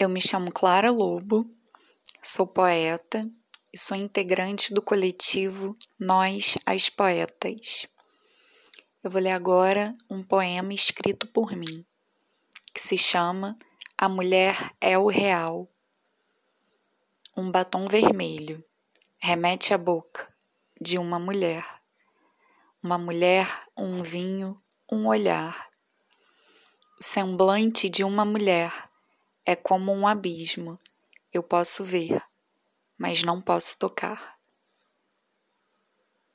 Eu me chamo Clara Lobo, sou poeta e sou integrante do coletivo Nós as Poetas. Eu vou ler agora um poema escrito por mim, que se chama A Mulher é o Real. Um batom vermelho remete à boca de uma mulher. Uma mulher, um vinho, um olhar. O semblante de uma mulher é como um abismo. Eu posso ver, mas não posso tocar.